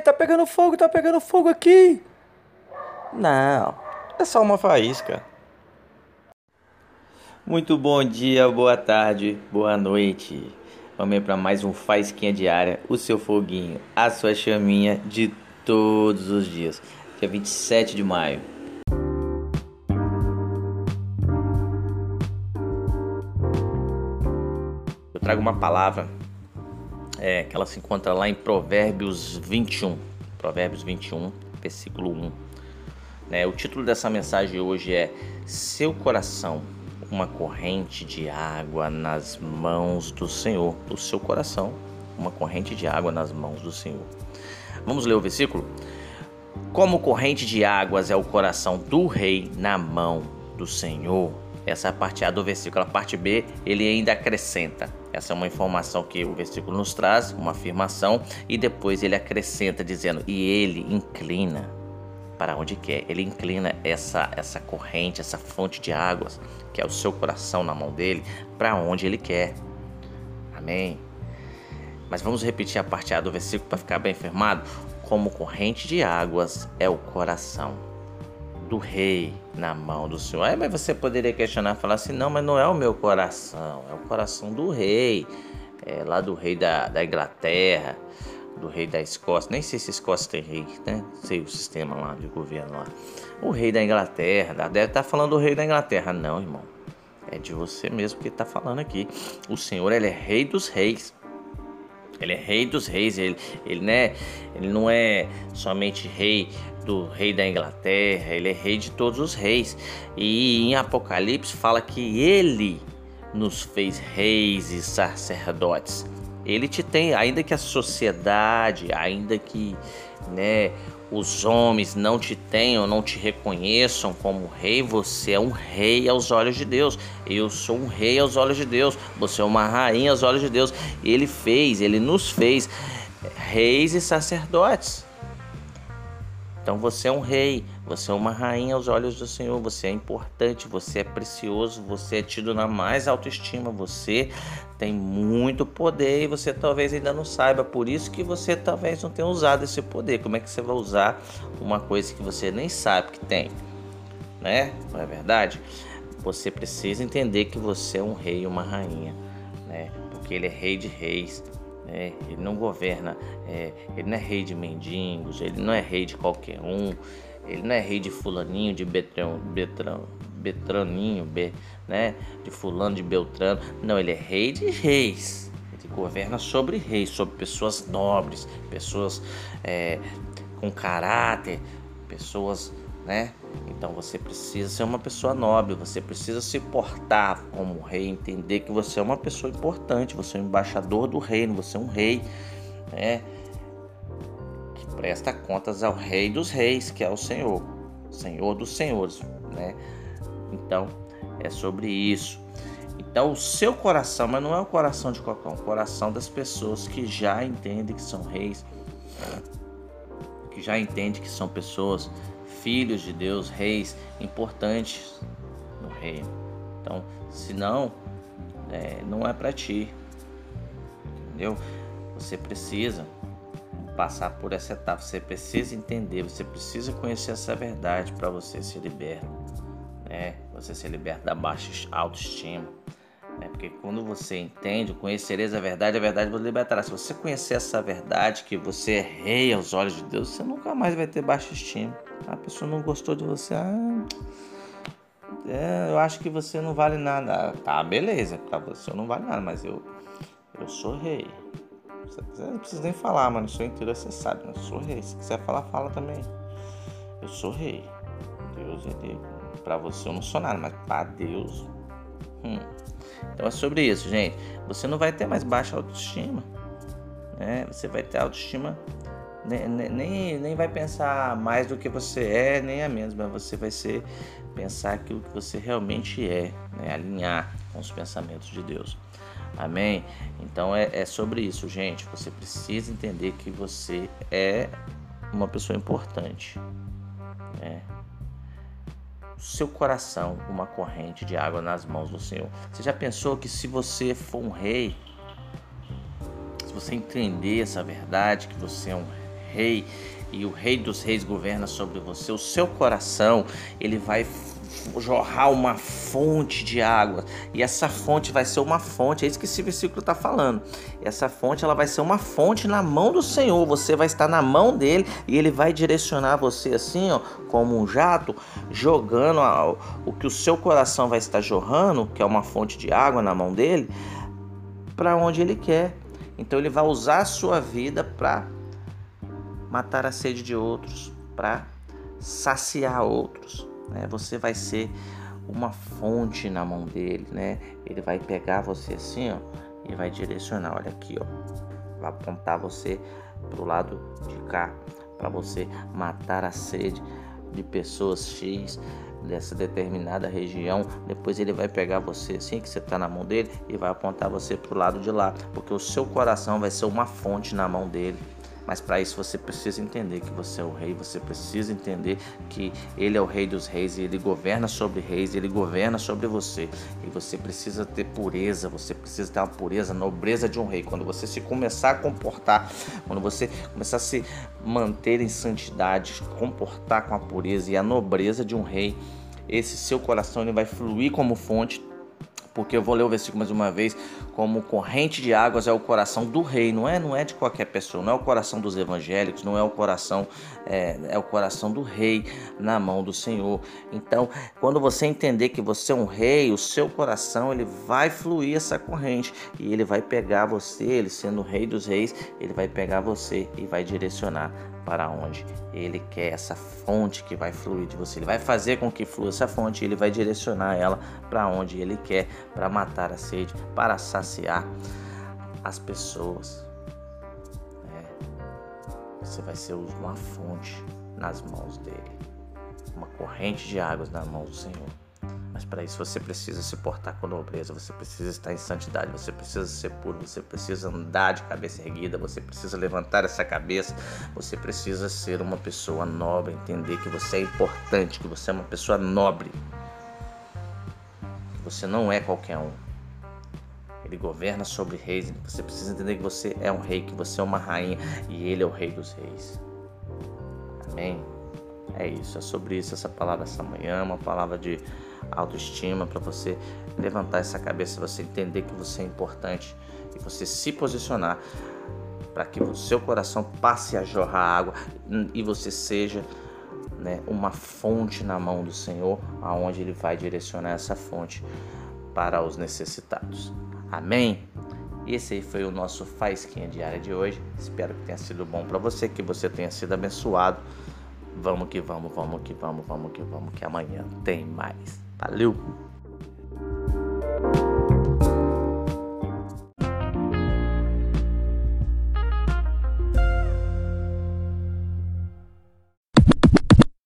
Tá pegando fogo, tá pegando fogo aqui. Não, é só uma faísca. Muito bom dia, boa tarde, boa noite. Vamos para mais um Faísquinha Diária, o seu foguinho, a sua chaminha de todos os dias. Dia 27 de maio. Eu trago uma palavra é, que ela se encontra lá em Provérbios 21. Provérbios 21, versículo 1. Né, o título dessa mensagem hoje é Seu coração uma corrente de água nas mãos do Senhor, do seu coração, uma corrente de água nas mãos do Senhor. Vamos ler o versículo? Como corrente de águas é o coração do rei na mão do Senhor. Essa é a parte A do versículo. A parte B, ele ainda acrescenta. Essa é uma informação que o versículo nos traz, uma afirmação, e depois ele acrescenta dizendo: E ele inclina para onde quer. Ele inclina essa, essa corrente, essa fonte de águas, que é o seu coração na mão dele, para onde ele quer. Amém. Mas vamos repetir a parte A do versículo para ficar bem firmado. Como corrente de águas é o coração do rei na mão do Senhor. Aí, mas você poderia questionar falar assim: não, mas não é o meu coração, é o coração do rei, é lá do rei da, da Inglaterra do rei da Escócia, nem sei se Escócia tem rei, né? Sei o sistema lá de governo lá. O rei da Inglaterra, deve estar tá falando do rei da Inglaterra. Não, irmão. É de você mesmo que está falando aqui. O Senhor, ele é rei dos reis. Ele é rei dos reis. Ele, ele, né, ele não é somente rei do rei da Inglaterra, ele é rei de todos os reis. E em Apocalipse fala que ele nos fez reis e sacerdotes ele te tem, ainda que a sociedade, ainda que né, os homens não te tenham, não te reconheçam como rei, você é um rei aos olhos de Deus. Eu sou um rei aos olhos de Deus. Você é uma rainha aos olhos de Deus. Ele fez, ele nos fez reis e sacerdotes. Então você é um rei, você é uma rainha aos olhos do Senhor, você é importante, você é precioso, você é tido na mais autoestima, você tem muito poder e você talvez ainda não saiba, por isso que você talvez não tenha usado esse poder. Como é que você vai usar uma coisa que você nem sabe que tem? Né? Não é verdade? Você precisa entender que você é um rei e uma rainha, né? Porque ele é rei de reis, né? Ele não governa, é, ele não é rei de mendigos, ele não é rei de qualquer um, ele não é rei de fulaninho, de betrão, betrão, betraninho, be, né? de fulano, de beltrano. Não, ele é rei de reis. Ele governa sobre reis, sobre pessoas nobres, pessoas é, com caráter, pessoas né? Então você precisa ser uma pessoa nobre, você precisa se portar como rei, entender que você é uma pessoa importante, você é um embaixador do reino, você é um rei, né? Que presta contas ao rei dos reis, que é o Senhor, Senhor dos senhores, né? Então é sobre isso. Então o seu coração, mas não é o coração de qualquer um, o coração das pessoas que já entendem que são reis, que já entendem que são pessoas filhos de Deus, reis importantes no reino. Então, se não, é, não é para ti, entendeu? Você precisa passar por essa etapa, você precisa entender, você precisa conhecer essa verdade para você se libertar, né? Você se liberta da baixa autoestima. Né? Porque quando você entende, conhecereis a verdade, a verdade vos libertará. Se você conhecer essa verdade, que você é rei aos olhos de Deus, você nunca mais vai ter baixa estima. A pessoa não gostou de você, ah, é, eu acho que você não vale nada. Tá, beleza, pra você não vale nada, mas eu, eu sou rei. Você não precisa nem falar, mano. Sou inteiro, você sabe, eu sou rei. Se quiser falar, fala também. Eu sou rei. Deus, ele, pra você eu não sou nada, mas pra Deus. Hum. Então é sobre isso, gente. Você não vai ter mais baixa autoestima. Né? Você vai ter autoestima. Nem, nem, nem vai pensar mais do que você é, nem a menos, mas você vai ser pensar aquilo que você realmente é, né? alinhar com os pensamentos de Deus. Amém? Então é, é sobre isso, gente. Você precisa entender que você é uma pessoa importante. Né? Seu coração uma corrente de água nas mãos do Senhor. Você já pensou que se você for um rei, se você entender essa verdade, que você é um rei e o rei dos reis governa sobre você, o seu coração, ele vai jorrar uma fonte de água e essa fonte vai ser uma fonte, é isso que esse versículo está falando. Essa fonte ela vai ser uma fonte na mão do Senhor, você vai estar na mão dele e ele vai direcionar você assim, ó, como um jato, jogando a, o que o seu coração vai estar jorrando, que é uma fonte de água na mão dele, para onde ele quer. Então ele vai usar a sua vida para matar a sede de outros, para saciar outros. Né? Você vai ser uma fonte na mão dele, né? Ele vai pegar você assim, ó, e vai direcionar. Olha aqui, ó, vai apontar você pro lado de cá, para você matar a sede de pessoas X dessa determinada região. Depois ele vai pegar você assim que você está na mão dele e vai apontar você pro lado de lá, porque o seu coração vai ser uma fonte na mão dele. Mas para isso você precisa entender que você é o rei, você precisa entender que ele é o rei dos reis e ele governa sobre reis, ele governa sobre você. E você precisa ter pureza, você precisa ter uma pureza, nobreza de um rei. Quando você se começar a comportar, quando você começar a se manter em santidade, comportar com a pureza e a nobreza de um rei, esse seu coração ele vai fluir como fonte porque eu vou ler o versículo mais uma vez, como corrente de águas é o coração do rei, não é, não é de qualquer pessoa, não é o coração dos evangélicos, não é o coração, é, é o coração do rei na mão do Senhor. Então, quando você entender que você é um rei, o seu coração ele vai fluir essa corrente e ele vai pegar você, ele sendo o rei dos reis, ele vai pegar você e vai direcionar para onde ele quer essa fonte que vai fluir de você. Ele vai fazer com que flua essa fonte, ele vai direcionar ela para onde ele quer, para matar a sede, para saciar as pessoas. É. Você vai ser uma fonte nas mãos dele, uma corrente de águas nas mãos do Senhor. Mas para isso você precisa se portar com nobreza, você precisa estar em santidade, você precisa ser puro, você precisa andar de cabeça erguida, você precisa levantar essa cabeça, você precisa ser uma pessoa nobre, entender que você é importante, que você é uma pessoa nobre. Que você não é qualquer um. Ele governa sobre reis, você precisa entender que você é um rei, que você é uma rainha e ele é o rei dos reis. Amém. É isso, é sobre isso essa palavra essa manhã, uma palavra de autoestima, para você levantar essa cabeça, você entender que você é importante e você se posicionar para que o seu coração passe a jorrar água e você seja né, uma fonte na mão do Senhor, aonde Ele vai direcionar essa fonte para os necessitados. Amém? Esse aí foi o nosso Faisquinha Diária de hoje. Espero que tenha sido bom para você, que você tenha sido abençoado. Vamos que vamos, vamos que vamos, vamos que vamos, que amanhã tem mais. Valeu!